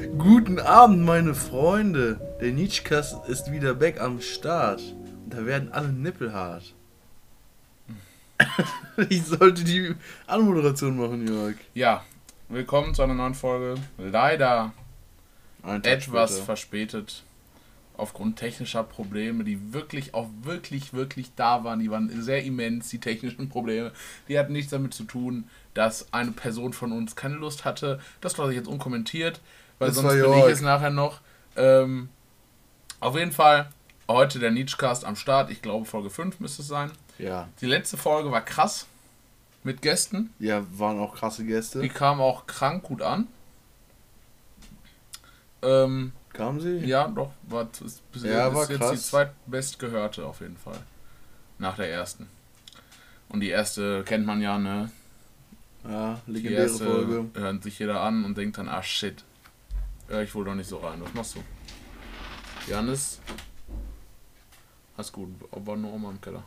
Guten Abend, meine Freunde. Der Nietzschkast ist wieder back am Start. Und da werden alle Nippel hart. ich sollte die Anmoderation machen, Jörg. Ja, willkommen zu einer neuen Folge. Leider etwas später. verspätet. Aufgrund technischer Probleme, die wirklich auch wirklich, wirklich da waren. Die waren sehr immens, die technischen Probleme. Die hatten nichts damit zu tun, dass eine Person von uns keine Lust hatte. Das lasse ich jetzt unkommentiert, weil Das sonst Jörg. ich es nachher noch. Ähm, auf jeden Fall heute der Nietzschcast am Start. Ich glaube, Folge 5 müsste es sein. Ja. Die letzte Folge war krass mit Gästen. Ja, waren auch krasse Gäste. Die kamen auch krank gut an. Ähm, Kamen sie? ja, doch, war, ist, ist Ja, war jetzt die krass. zweitbestgehörte auf jeden Fall. Nach der ersten. Und die erste kennt man ja, ne? Ja, Die legendäre erste Folge. hört sich jeder an und denkt dann, ah shit. Hör ich wohl doch nicht so rein. Was machst du? Janis? Alles gut, aber nur Oma im Keller.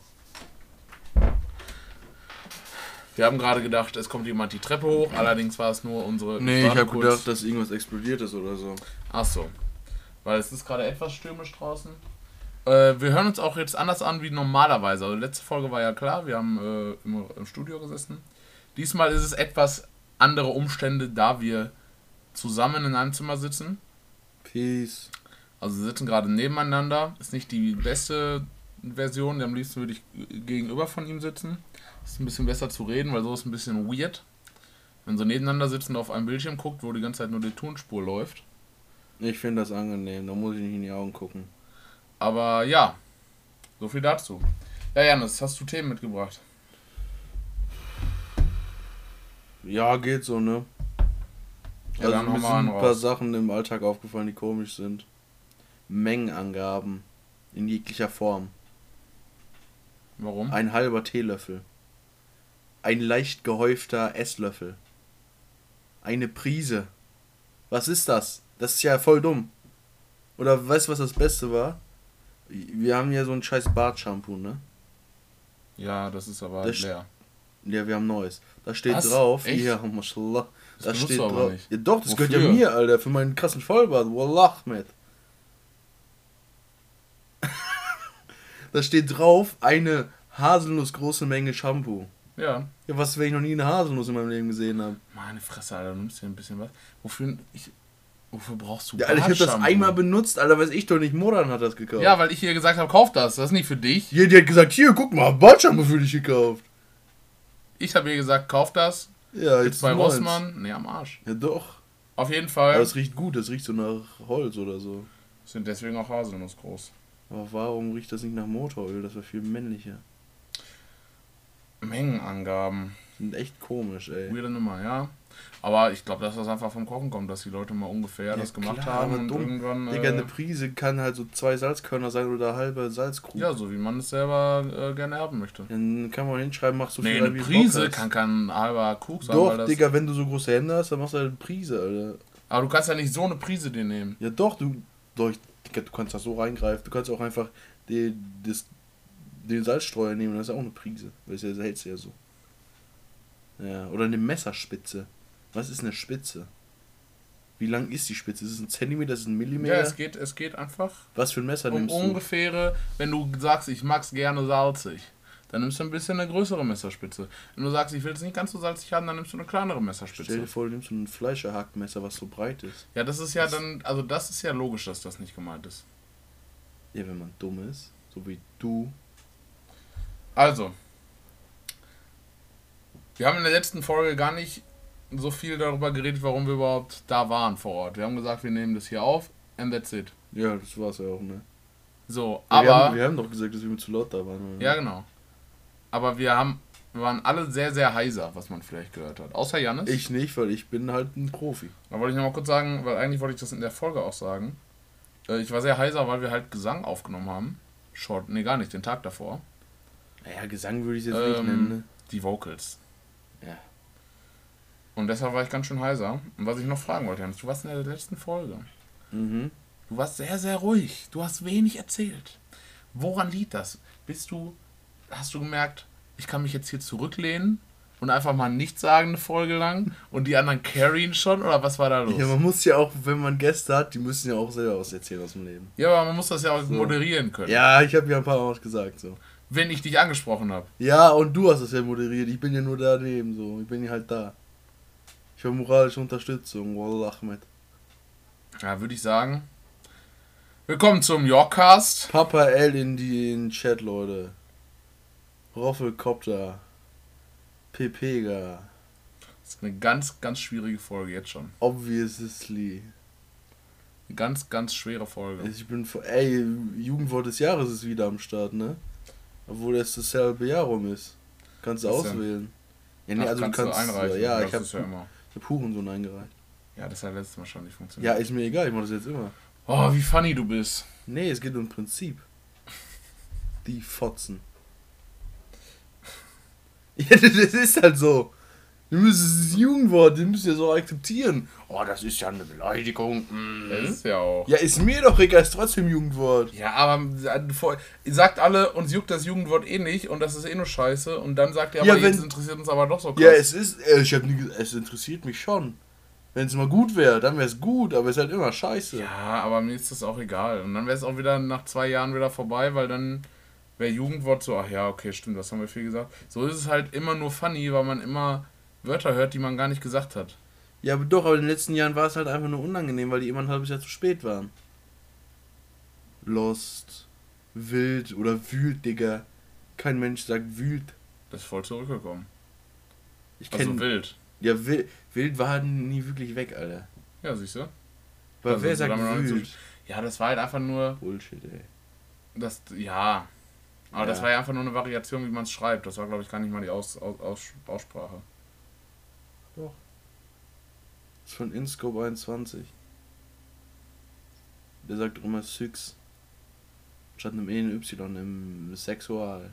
Wir haben gerade gedacht, es kommt jemand die Treppe hoch, allerdings war es nur unsere. Nee, ich habe gedacht, dass irgendwas explodiert ist oder so. Ach so. Weil es ist gerade etwas stürmisch draußen. Äh, wir hören uns auch jetzt anders an wie normalerweise. Also letzte Folge war ja klar, wir haben äh, im, im Studio gesessen. Diesmal ist es etwas andere Umstände, da wir zusammen in einem Zimmer sitzen. Peace. Also wir sitzen gerade nebeneinander. Ist nicht die beste Version. Am liebsten würde ich gegenüber von ihm sitzen. Ist ein bisschen besser zu reden, weil so ist ein bisschen weird. Wenn so nebeneinander sitzen und auf einem Bildschirm guckt, wo die ganze Zeit nur die Tonspur läuft. Ich finde das angenehm, da muss ich nicht in die Augen gucken. Aber ja, so viel dazu. Ja, Janis, hast du Themen mitgebracht? Ja, geht so, ne? Ja, also mir sind ein paar raus. Sachen im Alltag aufgefallen, die komisch sind. Mengenangaben in jeglicher Form. Warum? Ein halber Teelöffel. Ein leicht gehäufter Esslöffel. Eine Prise. Was ist das? Das ist ja voll dumm. Oder weißt du, was das Beste war? Wir haben ja so ein scheiß Bartshampoo, ne? Ja, das ist aber Das leer. Ja, wir haben neues. Da steht Was? drauf. Echt? Ja, mashallah. Das Da benutzt steht drauf. nicht. Ja, doch, das Wofür? gehört ja mir, Alter, für meinen krassen Vollbart. Wallah, mit. da steht drauf eine haselnussgroße Menge Shampoo. Ja. Ja, was, wenn ich noch nie eine Haselnuss in meinem Leben gesehen habe? Meine Fresse, Alter, du nimmst hier ein bisschen was. Wofür, ich, wofür brauchst du Ja, Alter, ich habe das einmal benutzt, Alter, weiß ich doch nicht. Moran hat das gekauft. Ja, weil ich ihr gesagt habe, kauf das. Das ist nicht für dich. Hier, die hat gesagt, hier, guck mal, Bartshampoo für dich gekauft. Ich habe ihr gesagt, kauf das. Ja, Jetzt bei. Rossmann. Nee, am Arsch. Ja, doch. Auf jeden Aber Fall es riecht gut, das riecht so nach Holz oder so. sind deswegen auch Haselnuss groß. Aber warum riecht das nicht nach Motoröl? Das wäre viel männlicher. Mengenangaben. Sind echt komisch, ey. Weirde Nummer, ja. Aber ich glaube, dass das einfach vom Kochen kommt, dass die Leute mal ungefähr Ja, das gemacht klar, haben und dumm. irgendwann. Digga, eine Äh, Prise kann halt so zwei Salzkörner sein oder halbe Salzkrug. ja, so wie man es selber äh, gerne haben möchte. Dann kann man hinschreiben, mach so Nee, viel eine du Prise kann kein halber Krug sein. Doch, Digga, wenn du so große Hände hast, dann machst du halt eine Prise, Alter. Aber du kannst ja nicht so eine Prise dir nehmen. Ja doch, du. Doch, Digga, du kannst das so reingreifen. Du kannst auch einfach die, das, den Salzstreuer nehmen, das ist ja auch eine Prise. Weil das hältst du ja so. Ja, oder eine Messerspitze. Was ist eine Spitze? Wie lang ist die Spitze? Ist es ein Zentimeter? Ist es ein Millimeter? Ja, es geht, es geht einfach Was für ein Messer um nimmst du? ungefähre, wenn du sagst, ich mag's gerne salzig, dann nimmst du ein bisschen eine größere Messerspitze. Wenn du sagst, ich will es nicht ganz so salzig haben, dann nimmst du eine kleinere Stell Messerspitze. dir vor, du nimmst ein Fleischerhackmesser, was so breit ist. Ja, das ist ja dann, also das ist ja logisch, dass das nicht gemeint ist. Ja, wenn man dumm ist, so wie du. Also, wir haben in der letzten Folge gar nicht so viel darüber geredet, warum wir überhaupt da waren vor Ort. Wir haben gesagt, wir nehmen das hier auf and that's it. Ja, das war's ja auch, ne? So, Ja, wir, aber haben, wir haben doch gesagt, dass wir mit zu laut da waren. oder? ja genau. Aber wir haben, wir waren alle sehr sehr heiser, was man vielleicht gehört hat. Außer Jannis. Ich nicht, weil ich bin halt ein Profi. Da wollte ich noch mal kurz sagen, weil eigentlich wollte ich das in der Folge auch sagen. Äh, Ich war sehr heiser, weil wir halt Gesang aufgenommen haben. Short, nee, gar nicht, den Tag davor. Naja, Gesang würde ich jetzt nicht Ähm, nennen, ne? Die Vocals. Ja. Und deshalb war ich ganz schön heiser. Und was ich noch fragen wollte, Jannis, du warst in der letzten Folge. Mhm. Du warst sehr, sehr ruhig. Du hast wenig erzählt. Woran liegt das? Bist du, hast du gemerkt, ich kann mich jetzt hier zurücklehnen und einfach mal nichts sagen eine Folge lang und die anderen carryen schon oder was war da los? Ja, man muss ja auch, wenn man Gäste hat, die müssen ja auch selber was erzählen aus dem Leben. Ja, aber man muss das ja auch so. moderieren können. Ja, ich habe ja ein paar Mal was gesagt so. Wenn ich dich angesprochen habe. Ja, und du hast das ja moderiert. Ich bin ja nur daneben so. Ich bin ja halt da. Habe moralische Unterstützung. Wallah Ahmed. Ja, würde ich sagen. Willkommen zum Yorkcast. Papa L in den Chat, Leute. Roffelkopter. Pepega. Das ist eine ganz, ganz schwierige Folge jetzt schon. Obviously. Eine ganz, ganz schwere Folge. Ich bin vor. Ey, Jugendwort des Jahres ist wieder am Start, ne? Obwohl es dasselbe Jahr rum ist. Kannst du auswählen. Ja, nee, Ach, also kannst du kannst. Du einreichen. Ja, ich habe ja immer. Ich hab Hurensohn eingereicht. Ja, das hat letztes Mal schon nicht funktioniert. Ja, ist mir egal, ich mach das jetzt immer. Oh, wie funny du bist. Nee, es geht um Prinzip. Die Fotzen. Ja, das ist halt so. Du müsst das Jugendwort, das müsst ihr so akzeptieren. Oh, das ist ja eine Beleidigung. Mhm. Das ist ja auch. Ja, ist mir doch egal, ist trotzdem Jugendwort. Ja, aber sagt alle, uns juckt das Jugendwort eh nicht und das ist eh nur scheiße. Und dann sagt ihr aber, ja, wenn, jetzt interessiert uns aber doch so krass. Ja, es ist, äh, ich hab nie gesagt, es interessiert mich schon. Wenn es mal gut wäre, dann wäre es gut, aber es ist halt immer scheiße. Ja, aber mir ist das auch egal. Und dann wäre es auch wieder nach zwei Jahren wieder vorbei, weil dann wäre Jugendwort so, ach ja, okay, stimmt, das haben wir viel gesagt. So ist es halt immer nur funny, weil man immer Wörter hört, die man gar nicht gesagt hat. Ja, aber doch, aber in den letzten Jahren war es halt einfach nur unangenehm, weil die immer ein halbes Jahr zu spät waren. Lost, wild oder wühlt, Digga. Kein Mensch sagt wühlt. Das ist voll zurückgekommen. Ich kenn, also wild. Ja, wild, wild war halt nie wirklich weg, Alter. Ja, siehst du? Weil also, wer sagt wühlt? Ja, das war halt einfach nur. Bullshit, ey. Das, ja. Aber ja. das war ja einfach nur eine Variation, wie man es schreibt. Das war, glaube ich, gar nicht mal die Aus, Aus, Aus, Aussprache. Doch. Das ist von InScope 21. Der sagt doch immer Six. Statt einem E und Y im Sexual.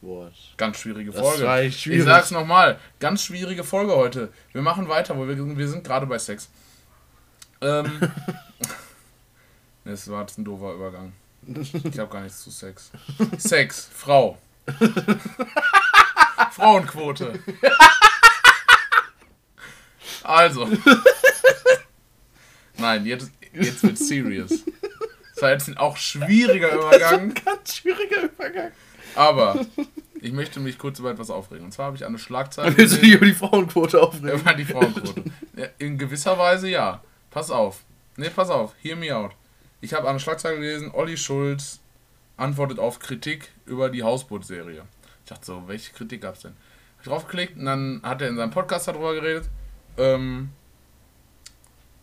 Wort. Ganz schwierige Folge. Ich sag's nochmal. Ganz schwierige Folge heute. Wir machen weiter, wo wir, wir sind gerade bei Sex. Ähm. das war jetzt ein doofer Übergang. Ich habe gar nichts zu Sex. Sex, Frau. Frauenquote. Also. Nein, jetzt, jetzt wird serious. Das war jetzt ein auch schwieriger Übergang. Ganz schwieriger Übergang. Aber ich möchte mich kurz über etwas aufregen. Und zwar habe ich eine Schlagzeile. Willst du dich über die Frauenquote aufregen? Über die Frauenquote. In gewisser Weise ja. Pass auf. Ne, pass auf. Hear me out. Ich habe eine Schlagzeile gelesen, Olli Schulz antwortet auf Kritik über die Hausboot-Serie. Ich dachte so, welche Kritik gab es denn? Hab ich draufgeklickt und dann hat er in seinem Podcast darüber geredet. Ähm,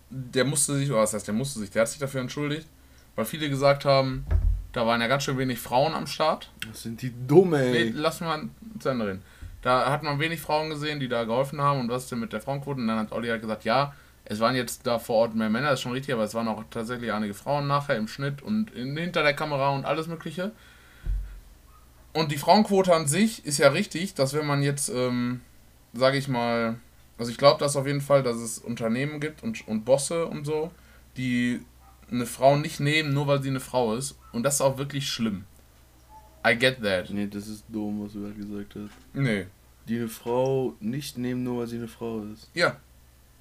der musste sich, oder was heißt, der musste sich, der hat sich dafür entschuldigt, weil viele gesagt haben, da waren ja ganz schön wenig Frauen am Start. Das sind die dumme, ey. Nee, lass mal zu Ende reden. Da hat man wenig Frauen gesehen, die da geholfen haben und was ist denn mit der Frauenquote? Und dann hat Olli halt gesagt, ja, es waren jetzt da vor Ort mehr Männer, das ist schon richtig, aber es waren auch tatsächlich einige Frauen nachher im Schnitt und in, hinter der Kamera und alles Mögliche. Und die Frauenquote an sich ist ja richtig, dass wenn man jetzt, ähm, sage ich mal, also ich glaube, dass auf jeden Fall, dass es Unternehmen gibt und, und Bosse und so, die eine Frau nicht nehmen, nur weil sie eine Frau ist. Und das ist auch wirklich schlimm. I get that. Nee, das ist dumm, was du gerade gesagt hast. Nee. Die eine Frau nicht nehmen, nur weil sie eine Frau ist. Ja,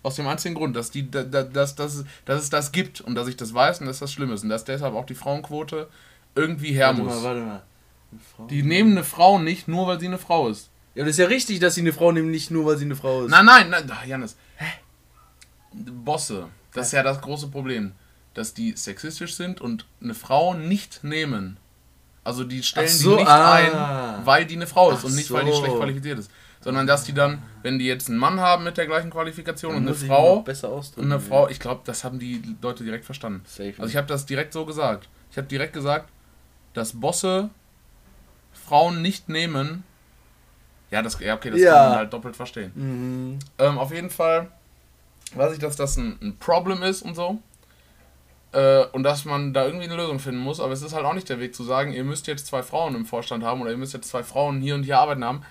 aus dem einzigen Grund, dass, die, dass, dass, dass, dass es das gibt und dass ich das weiß und dass das schlimm ist. Und dass deshalb auch die Frauenquote irgendwie her warte muss. Mal, warte mal. Die nehmen eine Frau nicht, nur weil sie eine Frau ist. Ja, das ist ja richtig, dass sie eine Frau nehmen, nicht nur weil sie eine Frau ist. Nein, nein, nein, Janis. Hä? Bosse, das ist ja das große Problem. Dass die sexistisch sind und eine Frau nicht nehmen. Also die stellen so, die nicht ah. ein, weil die eine Frau ist Ach und nicht, so. weil die schlecht qualifiziert ist sondern dass die dann, wenn die jetzt einen Mann haben mit der gleichen Qualifikation und eine Frau besser und eine Frau, ich glaube, das haben die Leute direkt verstanden. Safe. Also ich habe das direkt so gesagt. Ich habe direkt gesagt, dass Bosse Frauen nicht nehmen. Ja, das, ja okay, das ja. kann man halt doppelt verstehen. Mhm. Ähm, auf jeden Fall weiß ich, dass das ein, ein Problem ist und so. Äh, und dass man da irgendwie eine Lösung finden muss, aber es ist halt auch nicht der Weg zu sagen, ihr müsst jetzt zwei Frauen im Vorstand haben oder ihr müsst jetzt zwei Frauen hier und hier arbeiten haben.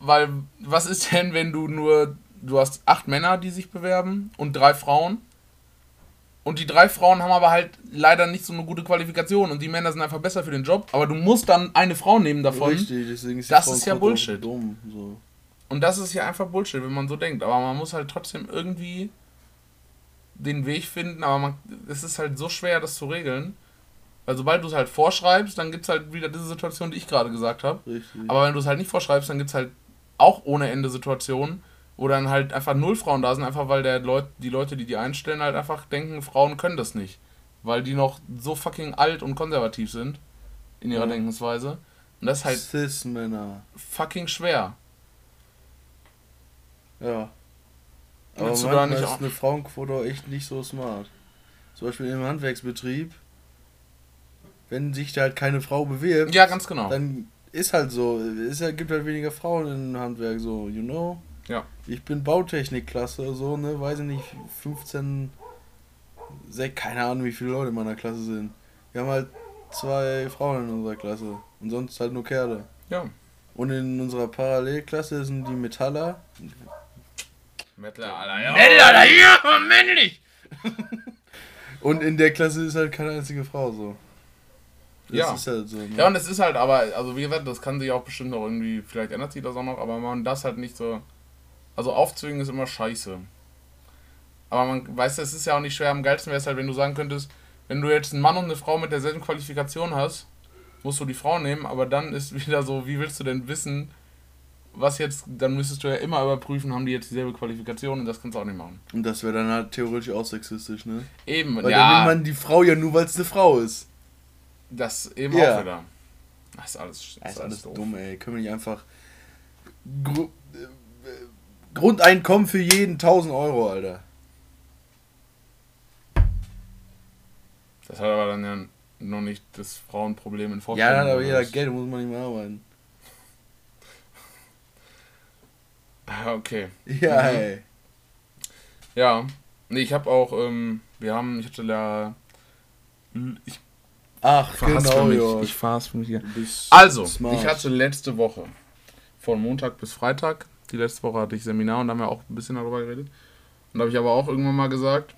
Weil, was ist denn, wenn du nur, du hast acht Männer, die sich bewerben und drei Frauen? Und die drei Frauen haben aber halt leider nicht so eine gute Qualifikation und die Männer sind einfach besser für den Job, aber du musst dann eine Frau nehmen davon. Richtig, deswegen ist Das ist ja Bullshit. Dumm, so. Und das ist ja einfach Bullshit, wenn man so denkt. Aber man muss halt trotzdem irgendwie den Weg finden. Aber man, es ist halt so schwer, das zu regeln. Weil sobald du es halt vorschreibst, dann gibt es halt wieder diese Situation, die ich gerade gesagt habe. Richtig. Aber wenn du es halt nicht vorschreibst, dann gibt es halt auch ohne Ende Situationen, wo dann halt einfach null Frauen da sind, einfach weil der Leut, die Leute, die die einstellen, halt einfach denken, Frauen können das nicht. Weil die noch so fucking alt und konservativ sind in ihrer Ja. Denkensweise. Und das ist halt Cis-Männer. fucking schwer. Ja. Aber Willst manchmal nicht ist auch- eine Frauenquote auch echt nicht so smart. Zum Beispiel im Handwerksbetrieb, wenn sich da halt keine Frau bewirbt, Ja, ganz genau. dann ist halt so, es gibt halt weniger Frauen im Handwerk, so, you know? Ja. Ich bin Bautechnikklasse, so, ne, weiß ich nicht, 15, 6, keine Ahnung, wie viele Leute in meiner Klasse sind. Wir haben halt zwei Frauen in unserer Klasse und sonst halt nur Kerle. Ja. Und in unserer Parallelklasse sind die Metaller. Mettler, Alter, ja. Metaller, ja, männlich! und in der Klasse ist halt keine einzige Frau so. Das Ja. ist halt so. Ne? Ja, und es ist halt aber, also wie gesagt, das kann sich auch bestimmt noch irgendwie, vielleicht ändert sich das auch noch, aber man das halt nicht so. Also aufzwingen ist immer scheiße. Aber man weiß, es ist ja auch nicht schwer. Am geilsten wäre es halt, wenn du sagen könntest, wenn du jetzt einen Mann und eine Frau mit derselben Qualifikation hast, musst du die Frau nehmen, aber dann ist wieder so, wie willst du denn wissen, was jetzt, dann müsstest du ja immer überprüfen, haben die jetzt dieselbe Qualifikation und das kannst du auch nicht machen. Und das wäre dann halt theoretisch auch sexistisch, ne? Eben, Weil dann ja, nimmt man die Frau ja nur, weil es eine Frau ist. das eben Ja. auch wieder. Das ist alles, Das ist alles doof. dumm, ey. Können wir nicht einfach. Gru Grundeinkommen für jeden 1000 Euro, Alter. Das hat aber dann ja noch nicht das Frauenproblem in Ja, Vorstellung. dann hat aber jeder. Geld, muss man nicht mehr arbeiten. Ah, Okay. Ja, Mhm. ey. Ja. Nee, ich habe auch, ähm, wir haben, ich hatte ja. Ich Ach, genau, mich. ja. Ich verhaspel mich hier. Also, smart. ich hatte letzte Woche, von Montag bis Freitag, die letzte Woche hatte ich Seminar und da haben wir auch ein bisschen darüber geredet. Und da habe ich aber auch irgendwann mal gesagt,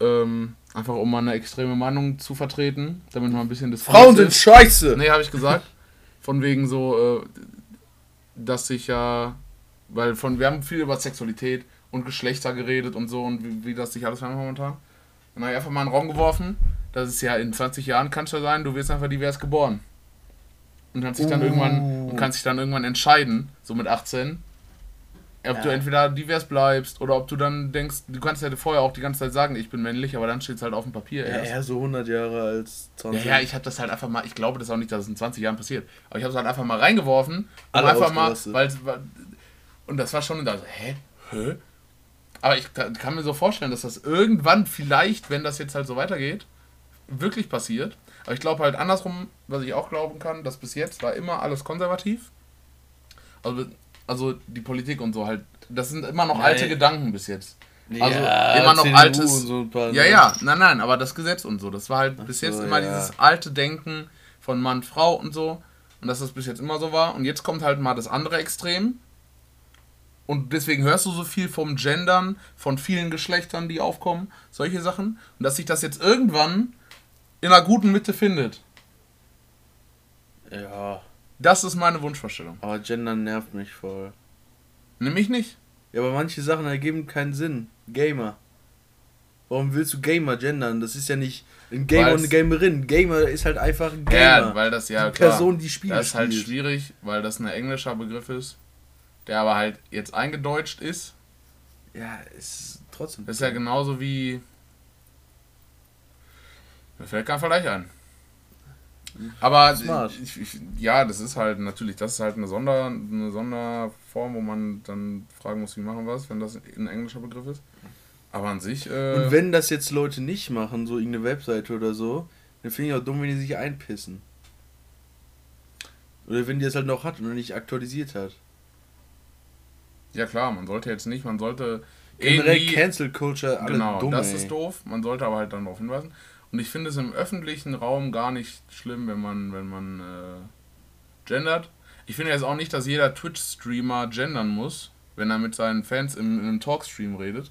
ähm, einfach um mal eine extreme Meinung zu vertreten, damit man ein bisschen das Frauen sind scheiße! Nee, habe ich gesagt. Von wegen so, äh, dass sich ja, weil von, wir haben viel über Sexualität und Geschlechter geredet und so und wie, wie das sich alles verändert momentan. Dann habe ich einfach mal in den Raum geworfen, das ist ja in 20 Jahren kann es ja sein, du wirst einfach divers geboren. Und kannst dich dann Uh. irgendwann und kannst dich dann irgendwann entscheiden, so mit 18, ob du Ja. entweder divers bleibst oder ob du dann denkst, du kannst ja vorher auch die ganze Zeit sagen, ich bin männlich, aber dann steht es halt auf dem Papier Ja, erst. eher so 100 Jahre als 20. Ja, ja, ich habe das halt einfach mal, ich glaube das auch nicht, dass es in 20 Jahren passiert, aber ich habe es halt einfach mal reingeworfen, um Alle einfach mal, weil und das war schon da so, hä? Hä? Aber ich kann, kann mir so vorstellen, dass das irgendwann vielleicht, wenn das jetzt halt so weitergeht, wirklich passiert. Aber ich glaube halt andersrum, was ich auch glauben kann, dass bis jetzt war immer alles konservativ. Also, also die Politik und so halt, das sind immer noch Nein. alte Gedanken bis jetzt. Also Ja, immer noch CDU altes. so paar, ja, ja, nein, nein, aber das Gesetz und so, das war halt Ach bis so, jetzt immer ja. dieses alte Denken von Mann, Frau und so. Und dass das bis jetzt immer so war. Und jetzt kommt halt mal das andere Extrem. Und deswegen hörst du so viel vom Gendern, von vielen Geschlechtern, die aufkommen, solche Sachen. Und dass sich das jetzt irgendwann in einer guten Mitte findet. Ja, Das ist meine Wunschvorstellung. aber Gender nervt mich voll. Nämlich nicht. Ja, aber manche Sachen ergeben keinen Sinn. Gamer. Warum willst du Gamer gendern? Das ist ja nicht ein Gamer Weil's- und eine Gamerin. Gamer ist halt einfach ein Gamer. Ja, weil das ja die klar, Person, die Spiele Das ist halt spielt. schwierig, weil das ein englischer Begriff ist, der aber halt jetzt eingedeutscht ist. Ja, ist trotzdem. Das ist ja genauso wie. Mir fällt kein Vergleich ein. Aber ich, ich, ja, das ist halt natürlich, das ist halt eine, Sonder, eine Sonderform, wo man dann fragen muss, wie machen wir es, wenn das ein englischer Begriff ist. Aber an sich. Äh, Und wenn das jetzt Leute nicht machen, so irgendeine Webseite oder so, dann finde ich auch dumm, wenn die sich einpissen. Oder wenn die es halt noch hat und nicht aktualisiert hat. ja klar, man sollte jetzt nicht, man sollte Generell irgendwie- Cancel Culture, alle Genau, dumm, das ey. ist doof. Man sollte aber halt dann darauf hinweisen. Und ich finde es im öffentlichen Raum gar nicht schlimm, wenn man, wenn man äh, gendert. Ich finde jetzt auch nicht, dass jeder Twitch-Streamer gendern muss, wenn er mit seinen Fans im, in einem Talkstream redet.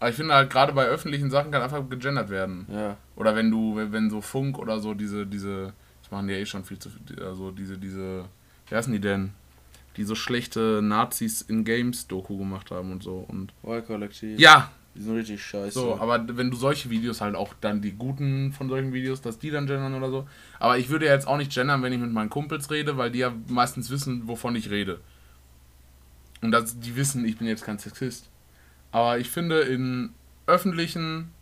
Aber ich finde halt gerade bei öffentlichen Sachen kann einfach gegendert werden. Ja. Oder wenn du, wenn- wenn so Funk oder so diese, diese, das machen die ja eh schon viel zu viel, also diese, diese, wie heißen die denn? die so schlechte Nazis in Games Doku gemacht haben und so. Und Y-Kollektiv. ja, Die sind richtig scheiße. so, aber wenn du solche Videos halt auch dann die guten von solchen Videos, dass die dann gendern oder so. Aber ich würde ja jetzt auch nicht gendern, wenn ich mit meinen Kumpels rede, weil die ja meistens wissen, wovon ich rede. Und das, die wissen, ich bin jetzt kein Sexist. Aber ich finde, in öffentlichen,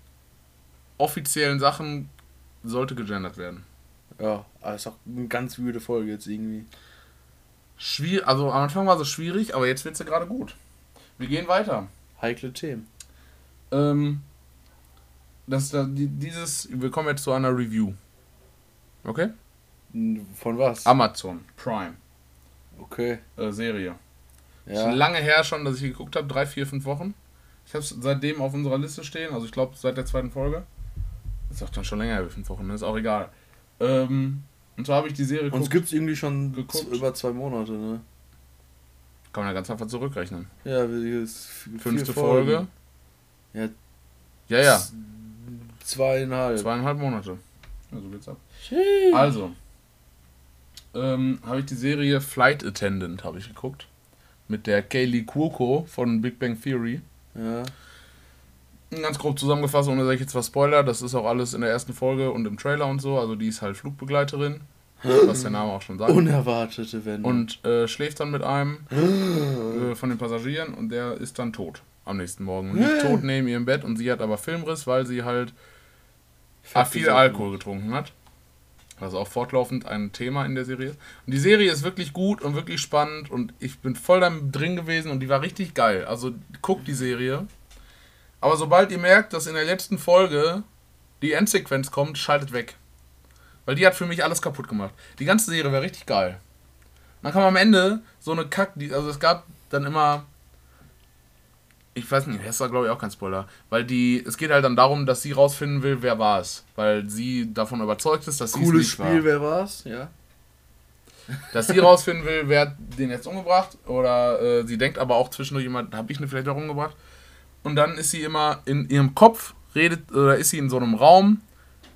offiziellen Sachen sollte gegendert werden. ja, aber ist auch eine ganz wüde Folge jetzt irgendwie. Schwierig, also am Anfang war es schwierig, aber jetzt wird es ja gerade gut. Wir gehen weiter. Heikle Themen. Ähm, das, da- die- dieses, wir kommen jetzt zu einer Review. Okay? Von was? Amazon Prime Okay. äh, Serie. Ist Ja. lange her schon, dass ich geguckt habe, drei, vier, fünf Wochen. Ich habe es seitdem auf unserer Liste stehen, also ich glaube seit der zweiten Folge. Ist auch dann schon länger, wie fünf Wochen, ne? ist auch egal. Ähm, und zwar habe ich die Serie geguckt. gibt's irgendwie schon Geguckt. über zwei Monate, ne? Kann man ja ganz einfach zurückrechnen. Ja, es- vier Fünfte. Folge. Ja. Ja, ja. Zweieinhalb. Zweieinhalb Monate. Ja, so geht's ab. Sheesh. Also, ähm, habe ich die Serie Flight Attendant habe ich geguckt. Mit der Kaylee Cuoco von Big Bang Theory. Ja. Ganz grob zusammengefasst, ohne dass ich jetzt was spoiler, das ist auch alles in der ersten Folge und im Trailer und so. Also die ist halt Flugbegleiterin, was der Name auch schon sagt. Unerwartete Wende. Und äh, schläft dann mit einem äh, von den Passagieren und der ist dann tot am nächsten Morgen. Und liegt tot neben ihrem Bett und sie hat aber Filmriss, weil sie halt viel. Alkohol getrunken hat. Was auch fortlaufend ein Thema in der Serie ist. Und die Serie ist wirklich gut und wirklich spannend und ich bin voll da drin gewesen und die war richtig geil. Also guckt die Serie. Aber sobald ihr merkt, dass in der letzten Folge die Endsequenz kommt, schaltet weg. Weil die hat für mich alles kaputt gemacht. Die ganze Serie wäre richtig geil. Und dann kam am Ende so eine Kack, also es gab dann immer. Ich weiß nicht, das war glaube ich auch kein Spoiler. Weil die, es geht halt dann darum, dass sie rausfinden will, wer war es. Weil sie davon überzeugt ist, dass sie es Cooles Spiel, war. wer war's? Ja. Dass sie rausfinden will, wer hat den jetzt umgebracht. Oder äh, sie denkt aber auch zwischendurch jemand, habe ich ihn vielleicht auch umgebracht. Und dann ist sie immer in ihrem Kopf, redet, oder ist sie in so einem Raum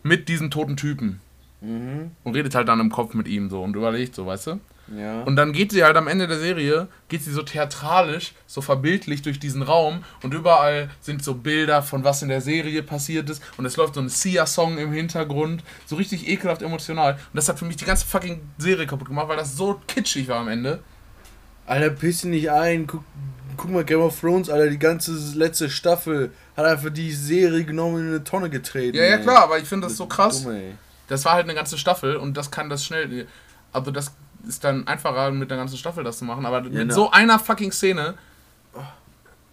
mit diesem toten Typen. Mhm. Und redet halt dann im Kopf mit ihm so und überlegt so, weißt du? Ja. Und dann geht sie halt am Ende der Serie, geht sie so theatralisch, so verbildlich durch diesen Raum und überall sind so Bilder von was in der Serie passiert ist und es läuft so ein Sia-Song im Hintergrund, so richtig ekelhaft emotional. Und das hat für mich die ganze fucking Serie kaputt gemacht, weil das so kitschig war am Ende. Alter, piss dich nicht ein. Guck, guck mal, Game of Thrones, Alter, die ganze letzte Staffel hat einfach die Serie genommen und in eine Tonne getreten. Ja, ja ey. klar, aber ich finde das so krass. Dumm, ey. Das war halt eine ganze Staffel und das kann das schnell. Also das ist dann einfacher mit der ganzen Staffel das zu machen, aber mit ne. so einer fucking Szene.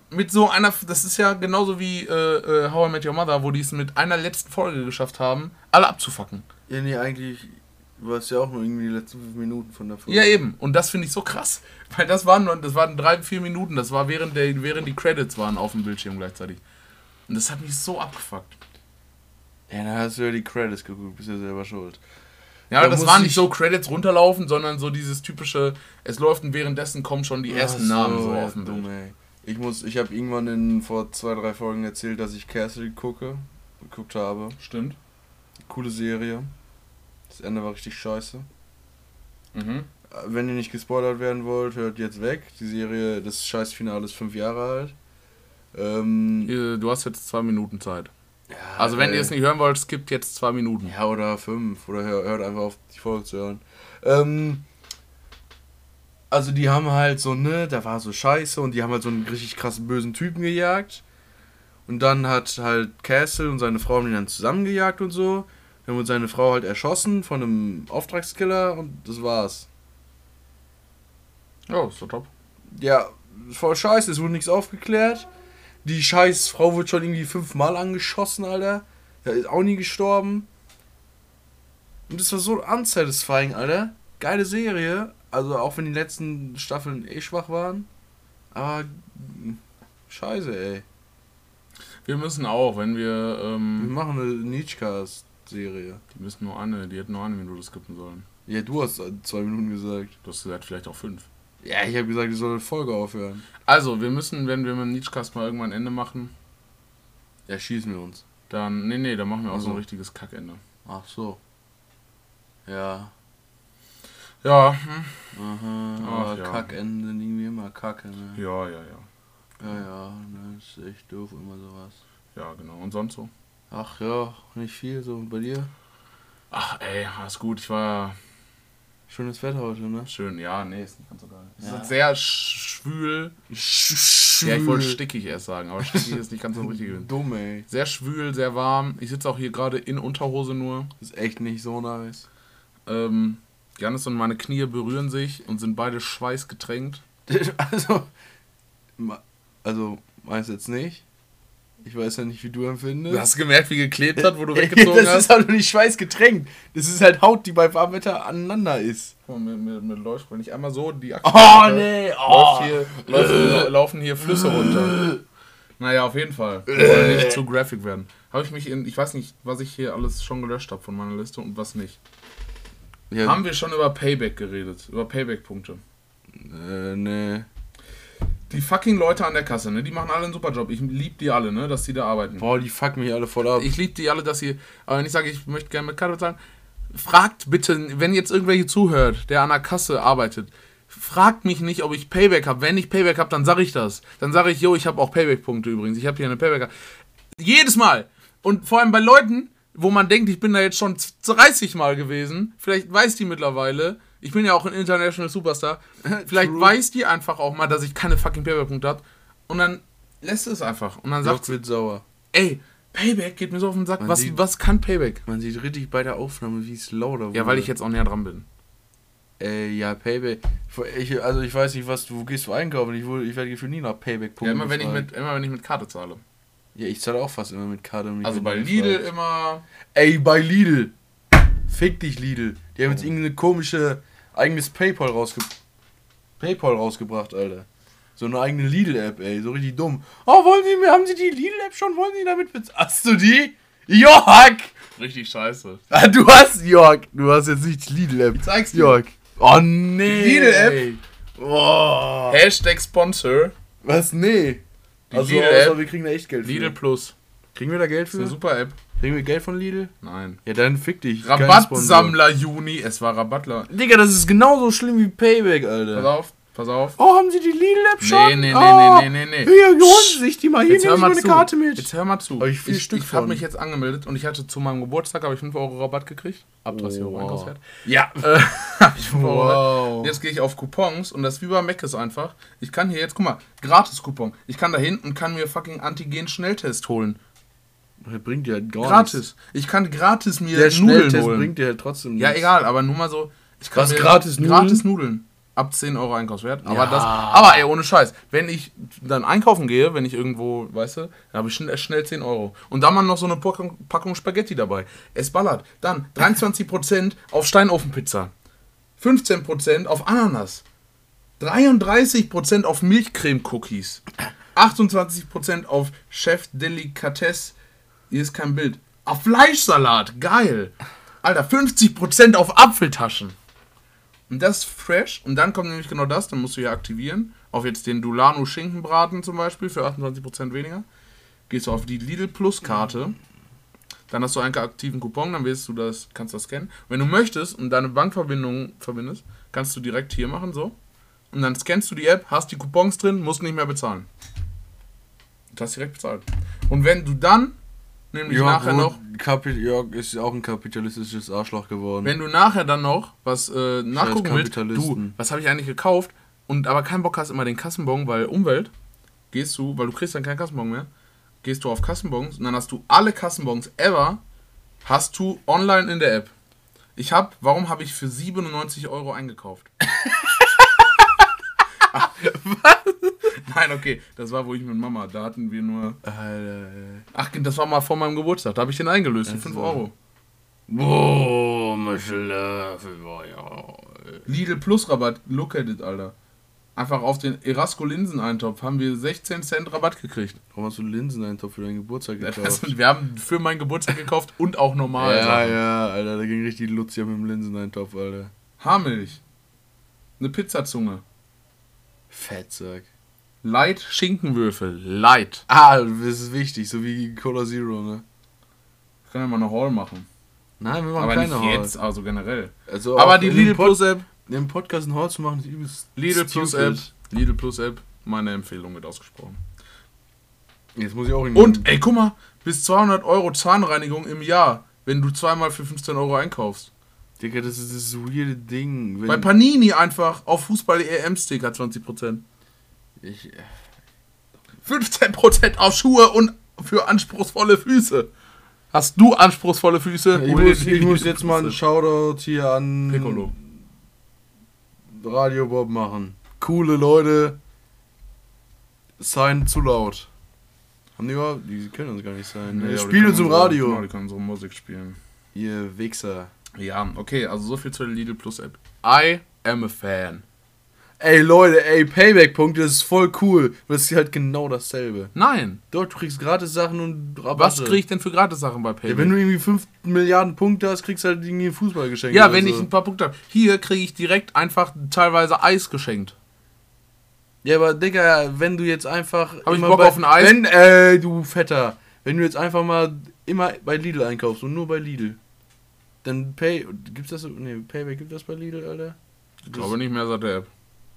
Mit so einer, das ist ja genauso wie äh, äh, How I Met Your Mother, wo die es mit einer letzten Folge geschafft haben, alle abzufacken. Ja, nee, eigentlich war es ja auch nur irgendwie die letzten fünf Minuten von der Folge. Ja, eben. Und das finde ich so krass. Weil das waren nur, das waren drei, vier Minuten. Das war während, der, während die Credits waren auf dem Bildschirm gleichzeitig. Und das hat mich so abgefuckt. Ja, dann hast du ja die Credits geguckt, bist ja selber schuld. Ja, Da das waren nicht ich- so Credits runterlaufen, sondern so dieses typische, es läuft und währenddessen kommen schon die ersten Ach Namen so auf dem dumm, ey. Ich muss, ich habe irgendwann in, vor zwei, drei Folgen erzählt, dass ich Castle gucke, geguckt habe. Stimmt. Coole Serie. Das Ende war richtig scheiße. Mhm. Äh, Wenn ihr nicht gespoilert werden wollt, hört jetzt weg. Die Serie, das Scheißfinale ist fünf Jahre alt. Ähm, Du hast jetzt zwei Minuten Zeit. Ja, Also wenn ey. ihr es nicht hören wollt, skippt jetzt zwei Minuten. Ja, oder fünf. Oder hör, hört einfach auf, die Folge zu hören. Ähm, also die haben halt so, ne, da war so scheiße und die haben halt so einen richtig krassen bösen Typen gejagt. Und dann hat halt Castle und seine Frau haben ihn dann zusammengejagt und so. Dann wurde seine Frau halt erschossen von einem Auftragskiller und das war's. Ja, ist so top. Ja, voll scheiße, es wurde nichts aufgeklärt. Die scheiß Frau wird schon irgendwie fünfmal angeschossen, Alter. Ja, ist auch nie gestorben. Und das war so unsatisfying, Alter. Geile Serie. Also auch wenn die letzten Staffeln eh schwach waren. Aber mh, scheiße, ey. Wir müssen auch, wenn wir, Wir ähm, machen eine Nietzschcast-Serie. die müssen nur eine, die hätten nur eine Minute skippen sollen. Ja, du hast zwei Minuten gesagt. Du hast gesagt, vielleicht auch fünf. Ja, ich habe gesagt, ich soll eine Folge aufhören. Also, wir müssen, wenn wir mit dem Nietzschcast mal irgendwann ein Ende machen, Ja, schießen wir uns. dann, nee, nee, dann machen wir auch so ein richtiges Kackende. Ach so. Ja. Ja, hm. Aha, Ach, aber ja. Kackenden sind irgendwie immer Kacke, ne? ja, ja, ja. Ja, ja, ne, ist echt doof, immer sowas. Ja, genau. Und sonst so? Ach ja, nicht viel, so bei dir. Ach, ey, alles gut. Ich war ja Schönes Wetter heute, ne? schön. Ja, nee, ist nicht ganz so geil. Es Ja. ist sehr schwül. Ja, ich wollte stickig erst sagen, aber stickig ist nicht ganz so richtig. Dumm, ey. Sehr schwül, sehr warm. Ich sitze auch hier gerade in Unterhose nur. Ist echt nicht so nice. Ähm, Janis und meine Knie berühren sich und sind beide schweißgetränkt. Also, also, meinst du jetzt nicht? Ich weiß ja nicht, wie du empfindest. Du hast gemerkt, wie geklebt hat, wo du weggezogen das hast? ist halt nicht schweißgetränkt. Das ist halt Haut, die bei warmem Wetter aneinander ist. Guck mal, mit, mit, mit läuft, wenn ich einmal so die Achse Oh, nee. läuft Oh. hier, läuft, laufen hier Flüsse runter. Naja, auf jeden Fall. Wir wollen nicht zu graphic werden. Habe ich mich in, ich weiß nicht, was ich hier alles schon gelöscht habe von meiner Liste und was nicht. Ja, Haben wir schon über Payback geredet? Über Payback-Punkte. äh, nee. Die fucking Leute an der Kasse, ne? Die machen alle einen super Job. Ich lieb die alle, ne? Dass die da arbeiten. Boah, die fucken mich alle voll ab. Ich liebe die alle, dass sie. Aber wenn ich sage, ich möchte gerne mit Karte bezahlen, fragt bitte, wenn jetzt irgendwelche zuhört, der an der Kasse arbeitet, fragt mich nicht, ob ich Payback habe. Wenn ich Payback habe, dann sage ich das. Dann sage ich, yo, ich habe auch Payback-Punkte übrigens. Ich habe hier eine Payback. Jedes Mal. Und vor allem bei Leuten, wo man denkt, ich bin da jetzt schon 30 Mal gewesen, vielleicht weiß die mittlerweile, ich bin ja auch ein International Superstar, vielleicht True. weiß die einfach auch mal, dass ich keine fucking Payback-Punkte habe. Und dann lässt es einfach. Und dann sagt sie, wird sauer. ey, Payback geht mir so auf den Sack. Man Was, sieht- was kann Payback? Man sieht richtig bei der Aufnahme, wie es lauter wurde. Ja, weil ich jetzt auch näher dran bin. Äh, ja, Payback. Ich, also, ich weiß nicht, was du, wo gehst du einkaufen? Ich, ich werde für nie nach Payback-Punkten Ja, immer wenn, ich mit, immer wenn ich mit Karte zahle. Ja, ich zahle auch fast immer mit Karte. Also bei Lidl gefragt. immer. Ey, bei Lidl. Fick dich, Lidl. Die haben jetzt irgendeine komische eigenes Paypal rausge Paypal rausgebracht, Alter. So eine eigene Lidl-App, ey. So richtig dumm. Oh, wollen Sie, haben Sie die Lidl-App schon? Wollen Sie damit bezahlen? Hast du die? Jörg! Richtig scheiße. Ah, du hast, Jörg. Du hast jetzt nicht die Lidl-App. Zeig's dir. Jörg. Oh, nee. Lidl-App? Boah. Hashtag Sponsor. Was? Nee. Die Also, Lidl-App. außer wir kriegen da echt Geld Lidl für. Plus. Kriegen wir da Geld Ist eine für? super App. Kriegen wir Geld von Lidl? Nein. Ja, dann fick dich. Rabattsammler Juni. Es war Rabattler. Digga, das ist genauso schlimm wie Payback, Alter. Pass auf, pass auf. Oh, haben Sie die Lidl-App schon? Nee, nee, nee, oh, nee, nee, nee, nee. Hier, holen Sie sich die mal. Hier, Sie mal meine zu. Karte mit. Jetzt hör mal zu. Hab ich vier Stück ich habe mich jetzt angemeldet und ich hatte zu meinem Geburtstag habe ich 5 Euro Rabatt gekriegt. Ab 30 Euro. Einkaufswert. Ja. Äh, hab ich 5 Euro Rabatt. Wow. Jetzt gehe ich auf Coupons und das ist wie bei Mc's einfach. Ich kann hier jetzt, guck mal, gratis-Coupon. Ich kann da hin und kann mir fucking Antigen-Schnelltest holen. Das bringt dir halt gar Gratis. Ich kann gratis mir Der Nudeln holen. bringt dir halt trotzdem ja, nichts. egal, aber nur mal so. Ich kann Was, mir gratis Nudeln? Gratis Nudeln. Ab 10 Euro Einkaufswert. Aber Ja. das. Aber ey, ohne Scheiß. Wenn ich dann einkaufen gehe, wenn ich irgendwo, weißt du, dann habe ich schnell, schnell 10 Euro. Und dann mal noch so eine Packung, Packung Spaghetti dabei. Es ballert. Dann 23% auf Steinofenpizza. 15% auf Ananas. 33% auf Milchcreme-Cookies. 28% auf Chef Delicatesse. Hier ist kein Bild. Auf Fleischsalat. Geil. Alter, 50% auf Apfeltaschen. Und das ist fresh. Und dann kommt nämlich genau das. Dann musst du hier aktivieren. Auf jetzt den Dulano Schinkenbraten zum Beispiel für 28% weniger. Gehst du auf die Lidl Plus Karte. Dann hast du einen aktiven Coupon, dann willst du das, kannst das scannen. Wenn du möchtest und deine Bankverbindung verbindest, kannst du direkt hier machen, so. Und dann scannst du die App, hast die Coupons drin, musst nicht mehr bezahlen. Du hast direkt bezahlt. Und wenn du dann, nämlich Jörg, nachher noch, Kapi- Jörg ist auch ein kapitalistisches Arschloch geworden. wenn du nachher dann noch was äh, nachgucken willst, du, was habe ich eigentlich gekauft und aber keinen Bock hast immer den Kassenbon, weil Umwelt, gehst du, weil du kriegst dann keinen Kassenbon mehr, gehst du auf Kassenbons und dann hast du alle Kassenbons ever, hast du online in der App. Ich habe, warum habe ich für 97 Euro eingekauft? Nein, okay, das war, wo ich mit Mama, da hatten wir nur, Alter. ach, das war mal vor meinem Geburtstag, da habe ich den eingelöst für 5 Also. Euro. Boah. Lidl Plus Rabatt, look at it, Alter. Einfach auf den Erasco Linseneintopf haben wir 16 Cent Rabatt gekriegt. Warum hast du Linseneintopf für deinen Geburtstag gekauft? Wir haben für meinen Geburtstag gekauft und auch normal. ja, Sachen. ja, Alter, da ging richtig Lucia mit dem Linseneintopf, Alter. Haarmilch. Eine Pizzazunge. Fettsack. Light Schinkenwürfel. Light. Ah, das ist wichtig, so wie Cola Zero, ne? Wir können ja mal eine Haul machen. Nein, wir machen Aber keine nicht Haul. jetzt, also generell. Also Aber die in Lidl Plus App. Den Podcast ein Haus zu machen, ist übelst Lidl Plus App. Lidl Plus App. Meine Empfehlung wird ausgesprochen. Jetzt muss ich auch Und, ey, guck mal, bis 200 Euro Zahnreinigung im Jahr, wenn du zweimal für 15 Euro einkaufst. Digga, das ist das weirde Ding. Wenn Bei Panini einfach auf Fußball-EM-Sticker 20%. ich, 15% auf Schuhe und für anspruchsvolle Füße. Hast du anspruchsvolle Füße? ich, muss, ich muss jetzt mal einen. Shoutout hier an Piccolo. Radio Bob machen. Coole Leute. Sein zu laut. Haben die überhaupt? Die können uns gar nicht sein. Nee, Nee, aber die Spiele können zum Radio. Genau, die können unsere Musik spielen. Ihr Wichser. Ja, okay, also so viel zur Lidl Plus App. I am a fan. Ey Leute, ey, Payback-Punkte, das ist voll cool. Das ist halt genau dasselbe. Nein. Dort du kriegst gratis Sachen und Rabatte. Was krieg ich denn für Gratis-Sachen bei Ja, Payback? wenn du irgendwie 5 Milliarden Punkte hast, kriegst du halt irgendwie ein Fußballgeschenk. Ja, wenn so. ich ein paar Punkte habe. Hier kriege ich direkt einfach teilweise Eis geschenkt. Ja, aber Digga, wenn du jetzt einfach. Hab ich immer Bock bei, auf ein Eis? Wenn, äh, du Fetter. Wenn du jetzt einfach mal immer bei Lidl einkaufst und nur bei Lidl, dann Pay. Gibt's das so? Nee, Payback gibt das bei Lidl, Alter? Ich glaube nicht mehr, sagt der App.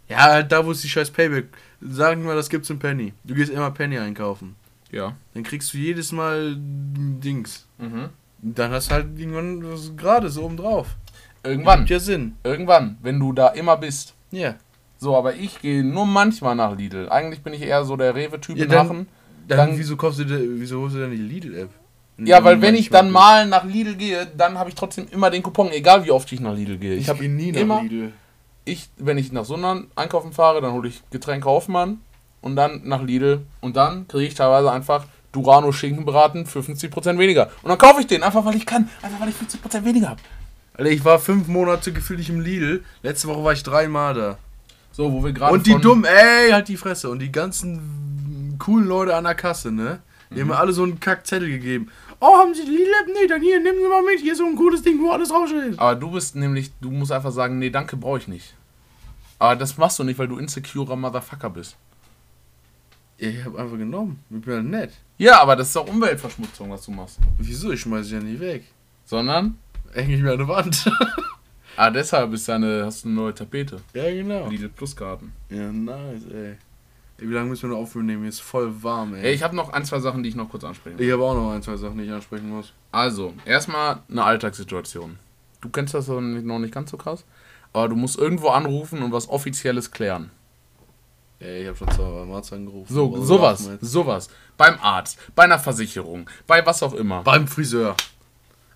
Ja, halt da, wo es die scheiß Payback. Sagen wir mal, das gibt's im Penny. Du gehst immer Penny einkaufen. Ja. Dann kriegst du jedes Mal Dings. Mhm. Dann hast du halt irgendwann was gratis oben drauf. Irgendwann. Gibt ja Sinn. Irgendwann, wenn du da immer bist. Ja. So, aber ich gehe nur manchmal nach Lidl. Eigentlich bin ich eher so der Rewe-Typ Ja, in dann- Hachen. Dann, Dann- wieso kaufst du wieso holst du denn die Lidl-App? Ja, weil wenn ich dann mal nach Lidl gehe, dann habe ich trotzdem immer den Coupon, egal wie oft ich nach Lidl gehe. Ich Ich habe nie nach immer, Lidl. ich, wenn ich nach Sundern einkaufen fahre, dann hole ich Getränke Hoffmann und dann nach Lidl und dann kriege ich teilweise einfach Durano Schinkenbraten für 50% weniger. Und dann kaufe ich den, einfach weil ich kann, einfach weil ich 50% weniger habe. Alter, ich war fünf Monate gefühlt im Lidl. Letzte Woche war ich dreimal da. So, wo wir gerade Und die dummen, ey, halt die Fresse. Und die ganzen coolen Leute an der Kasse, ne? Die Mhm. haben mir alle so einen Kackzettel gegeben. Oh, haben Sie die Lidl-App? Nee, dann hier, nehmen Sie mal mit. Hier ist so ein cooles Ding, wo alles draufsteht. Aber du bist nämlich, du musst einfach sagen, nee, danke, brauche ich nicht. Aber das machst du nicht, weil du insecurer Motherfucker bist. Ja, ich hab einfach genommen. Ich bin ja nett. Ja, aber das ist auch Umweltverschmutzung, was du machst. Wieso? Ich schmeiß sie ja nicht weg. Sondern, Häng ich mir an der Wand. ah, deshalb ist deine, hast du eine neue Tapete. ja, genau. Lidl Pluskarten. Ja, nice, ey. Wie lange müssen wir noch aufnehmen? Mir ist voll warm, ey. Ich habe noch ein, zwei Sachen, die ich noch kurz ansprechen will. ich habe auch noch ein, zwei Sachen, die ich ansprechen muss. Also, erstmal eine Alltagssituation. Du kennst das noch nicht ganz so krass, aber du musst irgendwo anrufen und was Offizielles klären. Ey, ich habe schon zweimal beim Arzt angerufen. So, Aber sowas, sowas. Beim Arzt, bei einer Versicherung, bei was auch immer. Beim Friseur.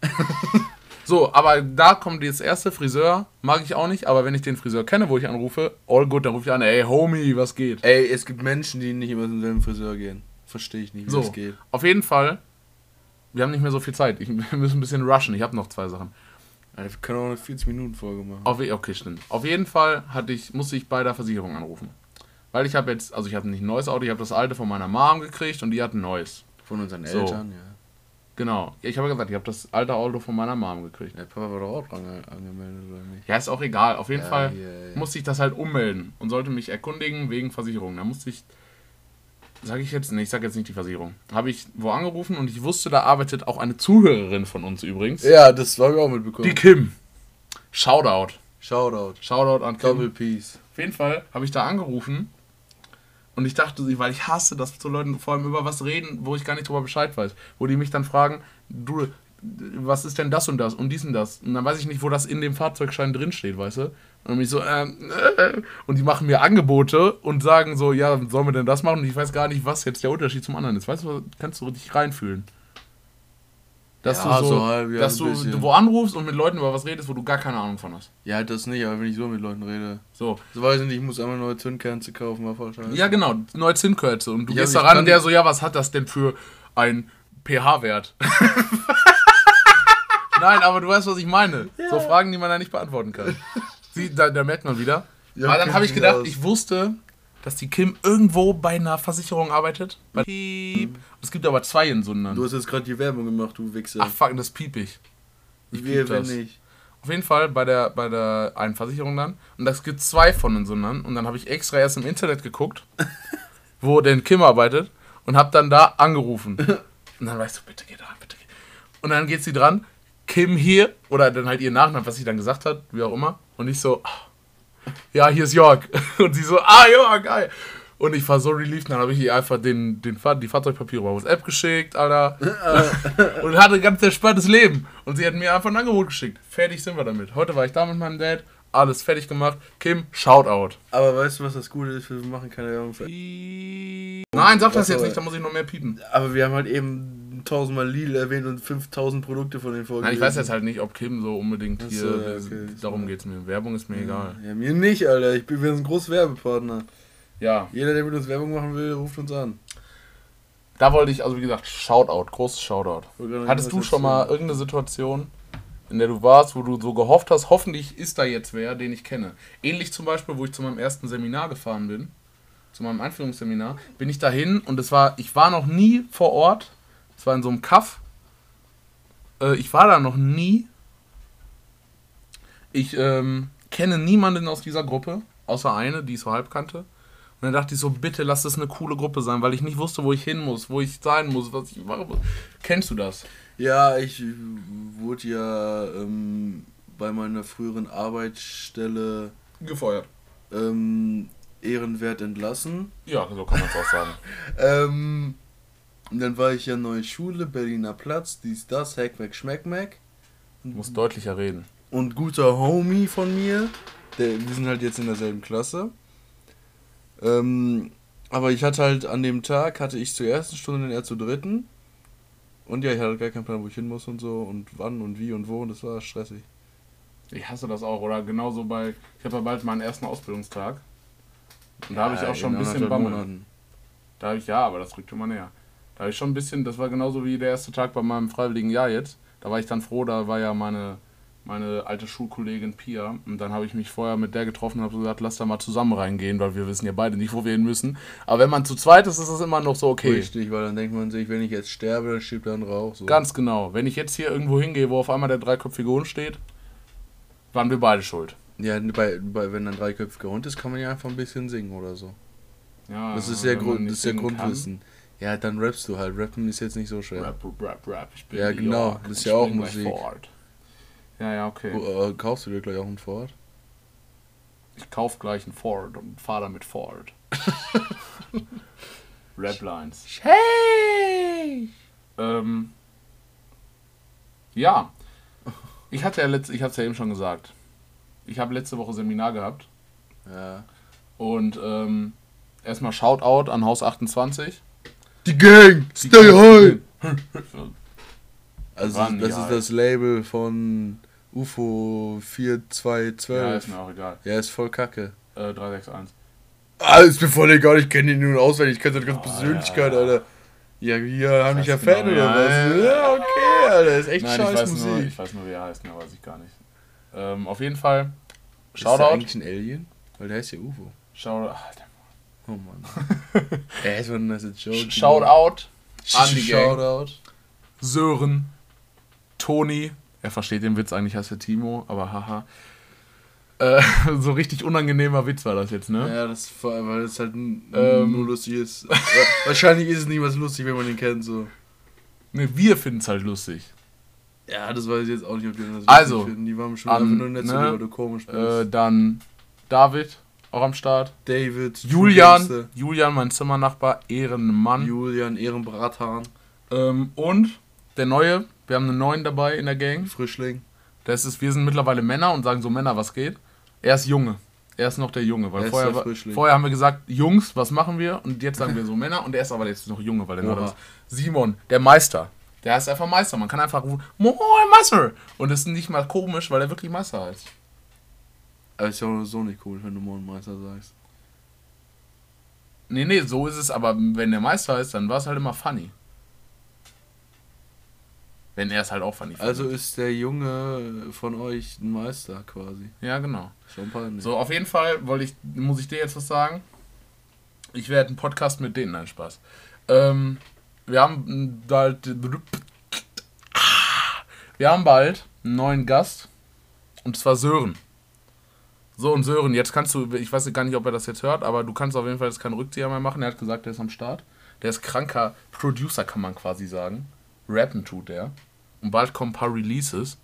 So, aber da kommt das erste Friseur, mag ich auch nicht, aber wenn ich den Friseur kenne, wo ich anrufe, all good, dann rufe ich an, ey, Homie, was geht? Ey, es gibt Menschen, die nicht immer zum selben Friseur gehen. Verstehe ich nicht, wie So, das geht. auf jeden Fall, wir haben nicht mehr so viel Zeit, ich, wir müssen ein bisschen rushen, ich habe noch zwei Sachen. Alter, wir können auch eine 40 Minuten Folge machen. Auf, okay, stimmt. Auf jeden Fall hatte ich, musste ich bei der Versicherung anrufen. Weil ich habe jetzt, also ich habe nicht ein neues Auto, ich habe das alte von meiner Mom gekriegt und die hat ein neues. Von unseren So. Eltern, ja. Genau. Ich habe ja gesagt, ich habe das alte Auto von meiner Mom gekriegt. Der Papa war doch auch ange- angemeldet, oder nicht? Ja, ist auch egal. Auf jeden Ja, Fall hier, ja. musste ich das halt ummelden und sollte mich erkundigen wegen Versicherung. Da musste ich, sage ich jetzt, nee, ich sage jetzt nicht die Versicherung. Habe ich wo angerufen und ich wusste, da arbeitet auch eine Zuhörerin von uns übrigens. Ja, das habe ich auch mitbekommen. Die Kim. Shoutout. Shoutout. Shoutout an Kim. Double Peace. Auf jeden Fall habe ich da angerufen und ich dachte, weil ich hasse, dass so Leute vor allem über was reden, wo ich gar nicht drüber Bescheid weiß. Wo die mich dann fragen, du, was ist denn das und das und dies und das? Und dann weiß ich nicht, wo das in dem Fahrzeugschein drinsteht, weißt du? Und mich so, ähm, äh, und die machen mir Angebote und sagen so, ja, sollen wir denn das machen? Und ich weiß gar nicht, was jetzt der Unterschied zum anderen ist. Weißt du, kannst du dich reinfühlen. Dass Ja, du so, so halb, ja, dass du, bisschen. wo anrufst und mit Leuten über was redest, wo du gar keine Ahnung von hast. Ja, das nicht, aber wenn ich so mit Leuten rede. So, So weiß ich nicht, ich muss einmal neue Zündkerze kaufen, war voll scheiße. Ja, genau, neue Zinnkürze. Und du Ja, gehst ich daran, kann- der so, ja, was hat das denn für ein pH-Wert? Nein, aber du weißt, was ich meine. So Fragen, die man da nicht beantworten kann. Sie, da, da merkt man wieder. Ja, aber dann habe ich gedacht, aus. ich wusste, dass die Kim irgendwo bei einer Versicherung arbeitet. Bei Piep. Es gibt aber zwei in Sundern. Du hast jetzt gerade die Werbung gemacht, du Wichser. Ach fuck, das piep ich. Ich Wir, piep das. nicht. Auf jeden Fall bei der, bei der einen Versicherung dann. Und das gibt zwei von den Sundern. Und dann habe ich extra erst im Internet geguckt, wo denn Kim arbeitet. Und habe dann da angerufen. Und dann weißt du, bitte geh dran, bitte geh. Und dann geht sie dran. Kim hier. Oder dann halt ihr Nachname, was sie dann gesagt hat, wie auch immer. Und ich so, ah, Ja, hier ist Jörg. Und sie so, ah, Jörg, geil. Und ich war so relieved, dann habe ich ihr einfach den, den, die Fahrzeugpapiere bei WhatsApp geschickt, Alter. und hatte ein ganz entspanntes Leben. Und sie hat mir einfach ein Angebot geschickt. Fertig sind wir damit. Heute war ich da mit meinem Dad, alles fertig gemacht. Kim, Shoutout. Aber weißt du, was das Gute ist? Wir machen keine Werbung für. Nein, sag das jetzt nicht, da muss ich noch mehr piepen. Aber wir haben halt eben tausendmal Lidl erwähnt und 5000 Produkte von den Folgen. Nein, ich weiß jetzt halt nicht, ob Kim so unbedingt hier. so, ja, okay. Darum geht's mir. Werbung ist mir egal. Ja, mir nicht, Alter. Ich bin, wir sind ein großer Werbepartner. Ja, Jeder, der mit uns Werbung machen will, ruft uns an. da wollte ich, also wie gesagt, Shoutout, großes Shoutout. Hattest du schon mal irgendeine Situation, in der du warst, wo du so gehofft hast, hoffentlich ist da jetzt wer, den ich kenne? Ähnlich zum Beispiel, wo ich zu meinem ersten Seminar gefahren bin, zu meinem Einführungsseminar, bin ich dahin und es war, ich war noch nie vor Ort, es war in so einem Kaff, äh, ich war da noch nie. Ich ähm, kenne niemanden aus dieser Gruppe, außer eine, die ich so halb kannte. Und dann dachte ich so, bitte lass das eine coole Gruppe sein, weil ich nicht wusste, wo ich hin muss, wo ich sein muss, was ich mache. Kennst du das? Ja, ich wurde ja ähm, bei meiner früheren Arbeitsstelle Gefeuert. ähm, ehrenwert entlassen. Ja, so kann man es auch sagen. Ähm, und dann war ich ja neue Schule, Berliner Platz, dies, das, Hack, Mac, Schmeck, Mac. Du musst deutlicher reden. Und guter Homie von mir, der, wir sind halt jetzt in derselben Klasse. Ähm, aber ich hatte halt an dem Tag, hatte ich zur ersten Stunde und er zur dritten. Und ja, ich hatte gar keinen Plan, wo ich hin muss und so und wann und wie und wo und das war stressig. Ich hasse das auch, oder genauso bei, ich habe ja bald meinen ersten Ausbildungstag. Und da habe ich auch schon ein in bisschen Bammel. Da habe ich, ja, aber das rückt immer näher. Da habe ich schon ein bisschen, das war genauso wie der erste Tag bei meinem freiwilligen Jahr jetzt. Da war ich dann froh, da war ja meine, meine alte Schulkollegin Pia. Und dann habe ich mich vorher mit der getroffen und habe gesagt, lass da mal zusammen reingehen, weil wir wissen ja beide nicht, wo wir hin müssen. Aber wenn man zu zweit ist, ist es immer noch so okay. Richtig, weil dann denkt man sich, wenn ich jetzt sterbe, dann schiebt er einen Rauch. So. Ganz genau. Wenn ich jetzt hier irgendwo hingehe, wo auf einmal der dreiköpfige Hund steht, waren wir beide schuld. Ja, bei, bei, wenn ein dreiköpfiger Hund ist, kann man ja einfach ein bisschen singen oder so. Ja, Das ist ja, Grund, das ist ja singen kann. Ja, dann rappst du halt. Rappen ist jetzt nicht so schwer. Rap, rap, rap. Ich bin Ja, genau. York. Das ist ja auch Musik. Ford. Ja, ja, okay. Oh, äh, kaufst du dir gleich auch einen Ford? Ich kauf gleich einen Ford und fahr damit Ford. Raplines. Hey! Ähm, ja. Ich hatte ja letzt, ich hab's ja eben schon gesagt. Ich habe letzte Woche Seminar gehabt Ja. und ähm, erstmal Shoutout an Haus 28. Die Gang! Die Stay high! Also, das ist halt. das Label von UFO Ja, 4212. ist mir auch egal. Ja, ist voll kacke. Äh, 361. Ah, ist mir voll egal, ich kenne ihn nur auswendig, ich kenne seine ganze Oh, Persönlichkeit, ja. Alter. Ja, hier haben dich ja weiß Fan genau, oder ja, was? ja, Ja, okay, Alter, ist echt Nein, ich scheiß weiß, nur, Musik. ich weiß nur, wie er heißt, mehr weiß ich gar nicht. Ähm, auf jeden Fall, Ist der Shoutout. eigentlich ein Alien? Weil der heißt ja UFO. Shoutout, ach, der- Oh Mann. Ey, das war ein nice Joke. Shoutout an die Gang. Shoutout. Sören, Toni, er versteht den Witz, eigentlich heißt er Timo, aber haha. Äh, so richtig unangenehmer Witz war das jetzt, ne? Ja, das vor allem, weil es halt Ähm. nur lustig ist. Wa- Wahrscheinlich ist es nicht was lustig, wenn man ihn kennt, so. Ne, wir finden es halt lustig. Ja, das weiß ich jetzt auch nicht, ob die das Also, finden. Die waren schon an, einfach nur nett zu ne, dir, weil du komisch bist. Äh, dann David, auch am Start. David, Julian, Julian, mein Zimmernachbar, Ehrenmann. Julian, Ehrenbrathahn, Ähm, und der Neue, wir haben einen Neuen dabei in der Gang. Frischling. Das ist, wir sind mittlerweile Männer und sagen so Männer, was geht. Er ist Junge. Er ist noch der Junge, weil Er vorher, war- vorher haben wir gesagt, Jungs, was machen wir? Und jetzt sagen wir so Männer und er ist aber jetzt noch Junge, weil er noch ist. Simon, der Meister. Der heißt einfach Meister. Man kann einfach rufen, Moin Meister. Und das ist nicht mal komisch, weil er wirklich Meister heißt. Aber ist ja auch so nicht cool, wenn du Mondmeister sagst. Nee, nee, so ist es, aber wenn der Meister heißt, dann war es halt immer funny. Wenn er es halt auch funny findet. Also ist der Junge von euch ein Meister quasi. Ja, genau. Schon peinlich. So, auf jeden Fall wollte ich, muss ich dir jetzt was sagen. Ich werde einen Podcast mit denen, nein, Spaß. Ähm, wir haben bald, wir haben bald einen neuen Gast und zwar Sören. So und Sören, jetzt kannst du, ich weiß gar nicht, ob er das jetzt hört, aber du kannst auf jeden Fall jetzt keinen Rückzieher mehr machen. Er hat gesagt, er ist am Start. Der ist kranker Producer, kann man quasi sagen. Rappen tut der. Und bald kommen ein paar Releases.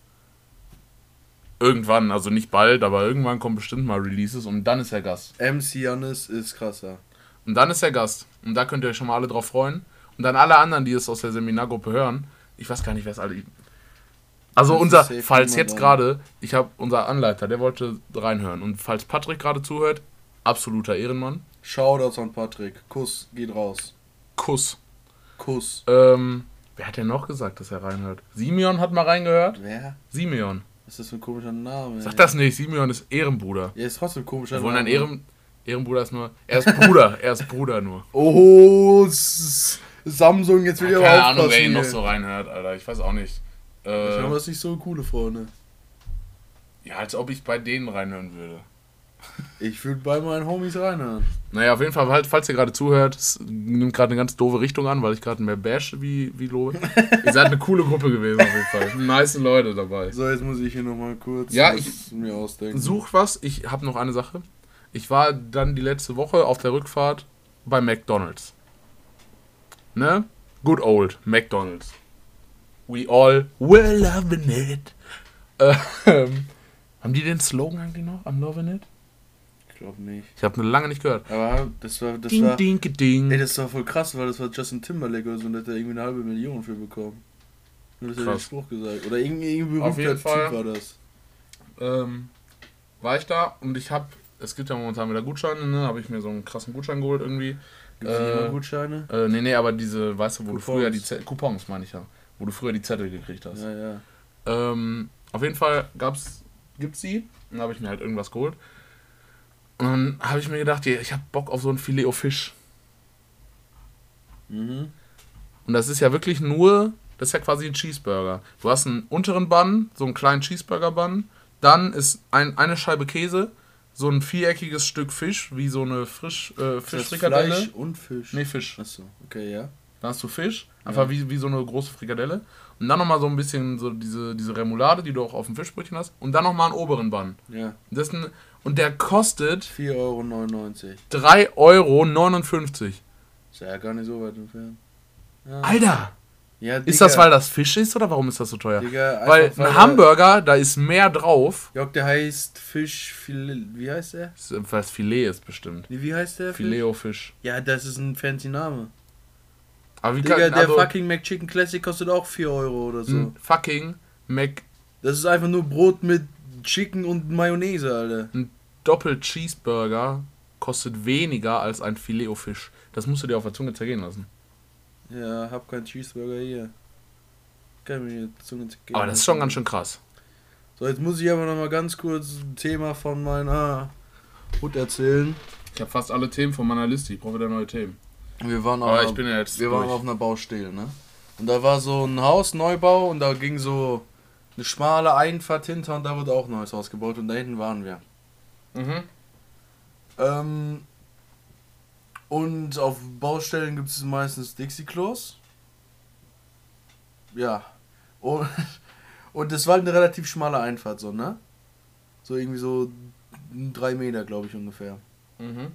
Irgendwann, also nicht bald, aber irgendwann kommen bestimmt mal Releases und dann ist er Gast. MC Jannis ist krasser. Und dann ist er Gast. Und da könnt ihr euch schon mal alle drauf freuen. Und dann alle anderen, die es aus der Seminargruppe hören, ich weiß gar nicht, wer es alle. Also unser, falls jetzt gerade, ich habe unser Anleiter, der wollte reinhören. Und falls Patrick gerade zuhört, absoluter Ehrenmann. Shoutouts an Patrick. Kuss geht raus. Kuss. Kuss. Ähm, wer hat denn noch gesagt, dass er reinhört? Simeon hat mal reingehört. Wer? Simeon. Was ist das für ein komischer Name? Sag das nicht, Simeon ist Ehrenbruder. Ja, ist trotzdem ein komischer Obwohl Name. ein Ehren, Ehrenbruder ist nur. Er ist Bruder, er ist Bruder nur. Oh, Samsung, jetzt will ich aber Keine Ahnung, wer ihn noch so reinhört, Alter. Ich weiß auch nicht. Ich habe Äh, das nicht so coole Freunde. ja, als ob ich bei denen reinhören würde. Ich würde bei meinen Homies reinhören. Naja, auf jeden Fall, halt, falls ihr gerade zuhört, es nimmt gerade eine ganz doofe Richtung an, weil ich gerade mehr bash wie, wie lobe. ihr seid eine coole Gruppe gewesen auf jeden Fall. Nice Leute dabei. So, jetzt muss ich hier nochmal kurz Ja, ich- mir ausdenken. Such was, ich habe noch eine Sache. Ich war dann die letzte Woche auf der Rückfahrt bei McDonalds. Ne? Good old McDonalds. We all were loving it. Ähm, haben die den Slogan eigentlich noch? I'm loving it? Ich glaube nicht. Ich habe nur lange nicht gehört. Aber das war, das ding, war, ding, ding. ey, das war voll krass, weil das war Justin Timberlake oder so und der hat da irgendwie eine halbe Million für bekommen. Nur, dass er den. Spruch gesagt. Oder irgendwie, irgendwie Auf jeden berühmter Typ Fall. war das. ähm, war ich da und ich habe, es gibt ja momentan wieder Gutscheine, ne? Habe ich mir so einen krassen Gutschein geholt irgendwie. Gibt Äh, Gutscheine? Äh, nee, nee, aber diese, weißt du, wo Coupons. du früher die Zettel, Coupons meine ich ja, wo du früher die Zettel gekriegt hast. Ja, ja. Ähm, auf jeden Fall gab's, gibt's sie. Dann habe ich mir halt irgendwas geholt. Und dann habe ich mir gedacht, ich habe Bock auf so ein Filet Fisch. Mhm. Und das ist ja wirklich nur, das ist ja quasi ein Cheeseburger. Du hast einen unteren Bun, so einen kleinen Cheeseburger-Bun. Dann ist ein, eine Scheibe Käse, so ein viereckiges Stück Fisch, wie so eine Frisch, äh, Fischfrikadelle. Fleisch und Fisch. Nee, Fisch. Achso, okay, ja. Dann hast du Fisch, einfach wie, wie so eine große Frikadelle. Und dann nochmal so ein bisschen so diese, diese Remoulade, die du auch auf dem Fischbrötchen hast. Und dann nochmal einen oberen Bun. Ja. Das ein, und der kostet 4,99 Euro. 3,59 Euro. Ist ja gar nicht so weit entfernt. Ja. Alter! Ja, Ist das, weil das Fisch ist oder warum ist das so teuer? Digga, weil ein er- Hamburger, da ist mehr drauf. Jörg, der heißt Fischfilet. Wie heißt der? Weil es Filet ist bestimmt. Wie heißt der? Fisch? Fileo-Fisch. Ja, das ist ein fancy Name. Aber wie Digga, kann der also, fucking McChicken Classic kostet auch 4 Euro oder so. ein fucking Mac Das ist einfach nur Brot mit Chicken und Mayonnaise, Alter. Doppel-Cheeseburger kostet weniger als ein Fileo-Fisch. Das musst du dir auf der Zunge zergehen lassen. Ja, hab keinen Cheeseburger hier. Kann mir die Zunge zergehen Aber das ist schon ganz schön krass. So, jetzt muss ich aber noch mal ganz kurz ein Thema von meiner Hut erzählen. Ich habe fast alle Themen von meiner Liste. Ich brauche wieder neue Themen. Wir waren Aber auf, jetzt wir waren durch. auf einer Baustelle, ne? Und da war so ein Haus, Neubau, und da ging so eine schmale Einfahrt hinter und da wurde auch ein neues Haus gebaut und da hinten waren wir. Mhm. Ähm, und auf Baustellen gibt es meistens Dixie-Klos. Ja. Und, und das war eine relativ schmale Einfahrt, so, ne? So irgendwie so drei Meter, glaube ich, ungefähr. Mhm.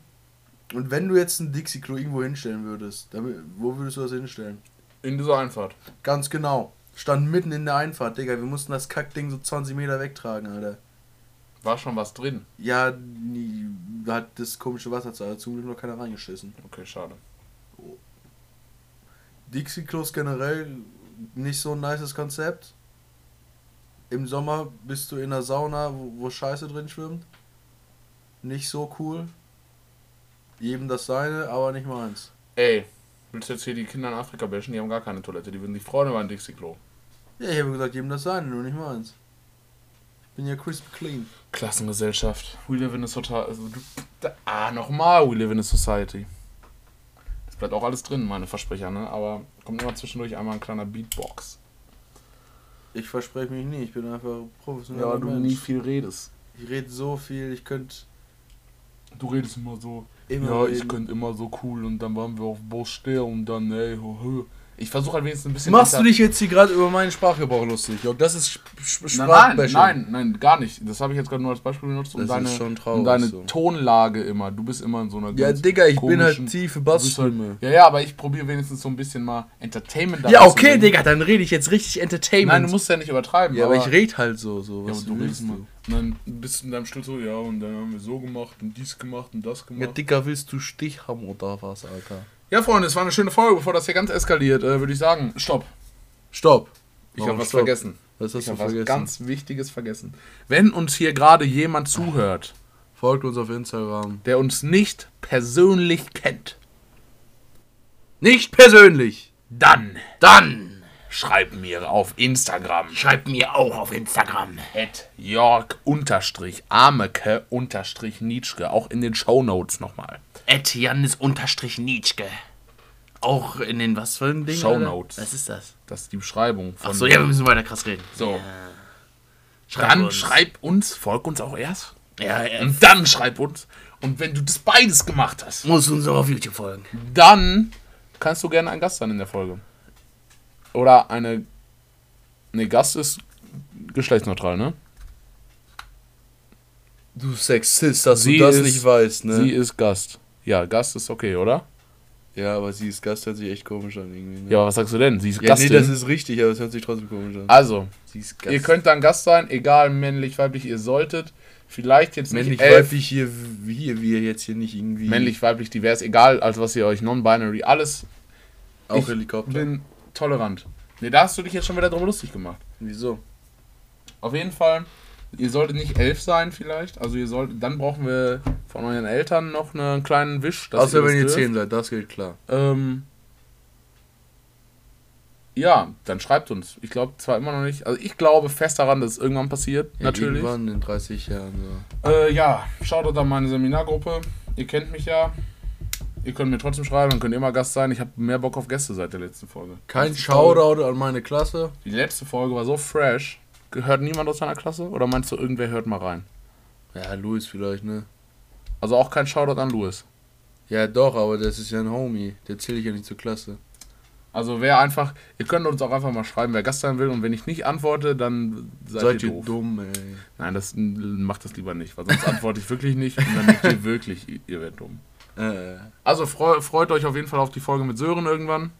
Und wenn du jetzt ein Dixie-Klo irgendwo hinstellen würdest, damit, wo würdest du das hinstellen? In dieser Einfahrt. Ganz genau. Stand mitten in der Einfahrt, Digga. Wir mussten das Kackding so 20 Meter wegtragen, Alter. War schon was drin. Ja, nie, da hat das komische Wasserzahl zum Glück noch keiner reingeschissen. Okay, schade. Dixie-Klos generell nicht so ein nices Konzept. Im Sommer bist du in der Sauna, wo, wo Scheiße drin schwimmt. Nicht so cool. Jedem das seine, aber nicht meins. Ey, willst du jetzt hier die Kinder in Afrika bashen? Die haben gar keine Toilette. Die würden sich freuen über ein Dixie-Klo. Ja, ich habe gesagt, jedem das seine, nur nicht meins. Ich bin ja crisp clean. Klassengesellschaft. We live in a society. Also, du- ah, nochmal. We live in a society. Das bleibt auch alles drin, meine Versprecher, ne? Aber kommt immer zwischendurch einmal ein kleiner Beatbox. Ich verspreche mich nie, ich bin einfach professioneller Mensch. viel redest. Ich rede so viel, ich könnte Du redest immer so. Immer ja, ich könnte immer so cool und dann waren wir auf Baustelle und dann, ey, ho, ho. Ich versuche halt wenigstens ein bisschen. Machst du dich jetzt hier gerade über meinen Sprachgebrauch lustig, Jörg? Das ist Sp Sp Nein, nein, Sprachbashing. nein, gar nicht. Das habe ich jetzt gerade nur als Beispiel benutzt, um Das deine, ist schon traurig um deine so. Tonlage immer. Du bist immer in so einer Ja, Digga, ich bin halt tiefe halt, Bassstimme. Ja, ja, aber ich probiere wenigstens so ein bisschen mal Entertainment Ja, okay. Digga, dann rede ich jetzt richtig Entertainment. Nein, du musst ja nicht übertreiben. ja, aber ich rede halt so, so. Ja, Was aber du redest immer. Und dann bist du in deinem Stuhl so, ja, und dann haben wir so gemacht und dies gemacht und das Ja, gemacht. Digga, willst du Stich haben oder was, Alter? Ja, Freunde, es war eine schöne Folge, bevor das hier ganz eskaliert, äh, würde ich sagen, stopp. Stopp. Ich habe was stopp? vergessen. Was hast Ich du habe was vergessen? ganz Wichtiges vergessen. Wenn uns hier gerade jemand zuhört, Folgt uns auf Instagram. der uns nicht persönlich kennt, Nicht persönlich. dann Dann schreibt mir auf Instagram Schreibt mir auch auf Instagram. at Jörg unterstrich Ameke unterstrich Nietzsche, auch in den Shownotes nochmal. At Jannis unterstrich Nietzsche. auch in den was für ein Ding? Shownotes. Was ist das? Das ist die Beschreibung von. Achso, ja, wir müssen weiter krass reden. So. Schreib Dann uns. schreib uns, folg uns auch erst. Ja, ja. Und dann schreib uns. Und wenn du das beides gemacht hast, Musst du uns auch auf YouTube folgen. dann kannst du gerne ein Gast sein in der Folge. Oder eine. Ne, Gast ist geschlechtsneutral, ne? Du Sexist, dass Sie du das ist- nicht weißt, ne? Sie ist Gast. Ja, Gast ist okay, oder? ja, aber sie ist Gast, hört sich echt komisch an irgendwie. Ne? Ja, aber was sagst du denn? Sie ist ja nee, Gastin. das ist richtig, aber es hört sich trotzdem komisch an. also, sie ist Gast. ihr könnt dann Gast sein, egal männlich, weiblich, ihr solltet. Vielleicht jetzt nicht männlich, elf, weiblich hier, hier, wir jetzt hier nicht irgendwie. männlich, weiblich, divers, egal, also was ihr euch non-binary, alles Auch ich Helikopter. bin tolerant. Ne, da hast du dich jetzt schon wieder drum lustig gemacht. Wieso? Auf jeden Fall, ihr solltet nicht elf sein vielleicht. Also ihr solltet, dann brauchen wir von euren Eltern noch einen kleinen Wisch. Außer wenn ihr. 10 seid, das geht klar. Ähm, ja, dann schreibt uns. Ich glaube zwar immer noch nicht, also ich glaube fest daran, dass es irgendwann passiert. Ja, natürlich. Irgendwann in 30 Jahren so. Äh, ja, schaut doch an meine Seminargruppe. Ihr kennt mich ja. Ihr könnt mir trotzdem schreiben und könnt immer Gast sein. Ich habe mehr Bock auf Gäste seit der letzten Folge. Kein Shoutout an meine Klasse. Die letzte Folge war so fresh. Gehört niemand aus deiner Klasse? Oder meinst du, irgendwer hört mal rein? Ja, Louis vielleicht, ne? Also auch kein Shoutout an Louis. Ja, doch, aber das ist ja ein Homie. Der zähle ich ja nicht zur Klasse. Also wer einfach, ihr könnt uns auch einfach mal schreiben, wer Gast sein will. Und wenn ich nicht antworte, dann seid, Seid ihr ihr doof. dumm, ey. Nein, das macht das lieber nicht, weil sonst antworte ich wirklich nicht und dann denkt ihr wirklich, ihr- ihr werdet dumm. Äh, Also freu, freut euch auf jeden Fall auf die Folge mit Sören irgendwann.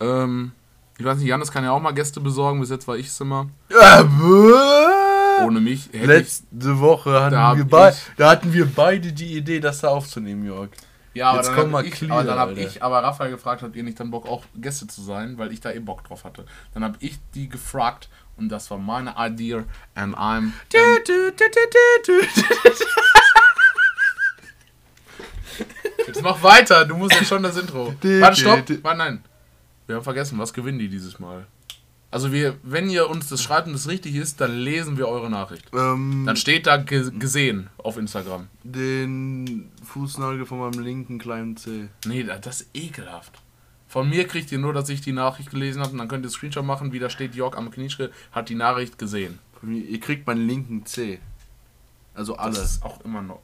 Ähm, ich weiß nicht, Janis kann ja auch mal Gäste besorgen, bis jetzt war ich es immer. Ohne mich hätte ich, Letzte Woche hatten Da hab wir, bei, ich- da hatten wir beide die Idee, das da aufzunehmen, Jörg. Ja, aber Jetzt dann hab mal ich, aber dann habe Alter. ich aber Raphael gefragt, habt ihr nicht dann Bock auch Gäste zu sein, weil ich da eh Bock drauf hatte. Dann habe ich die gefragt und das war meine Idee and I'm Jetzt mach weiter, du musst jetzt schon das Intro. Warte, stopp. Warte, nein. Wir haben vergessen, was gewinnen die dieses Mal? Also wir, wenn ihr uns das schreibt und das richtig ist, dann lesen wir eure Nachricht. Ähm, Dann steht da ge gesehen auf Instagram. den Fußnagel von meinem linken kleinen C. Nee, da- das ist ekelhaft. Von mir kriegt ihr nur, dass ich die Nachricht gelesen habe und dann könnt ihr Screenshot machen, wie da steht, Jörg am Knieschke hat die Nachricht gesehen. Von mir- Ihr kriegt meinen linken C. Also Das alle. ist auch immer noch.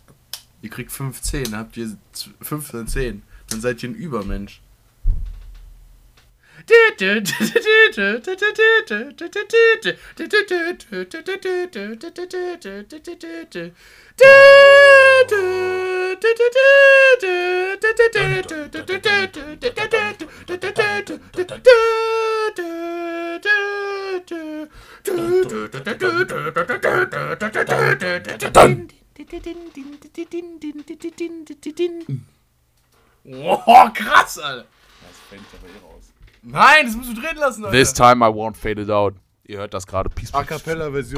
Ihr kriegt 15, dann habt ihr z- 15 10. Dann seid ihr ein Übermensch. Oh, krass, Alter. Das fängt aber eh raus. Nein, das musst du drehen lassen, Alter. This time I won't fade it out. Ihr hört das gerade. Peace, A Cappella Version.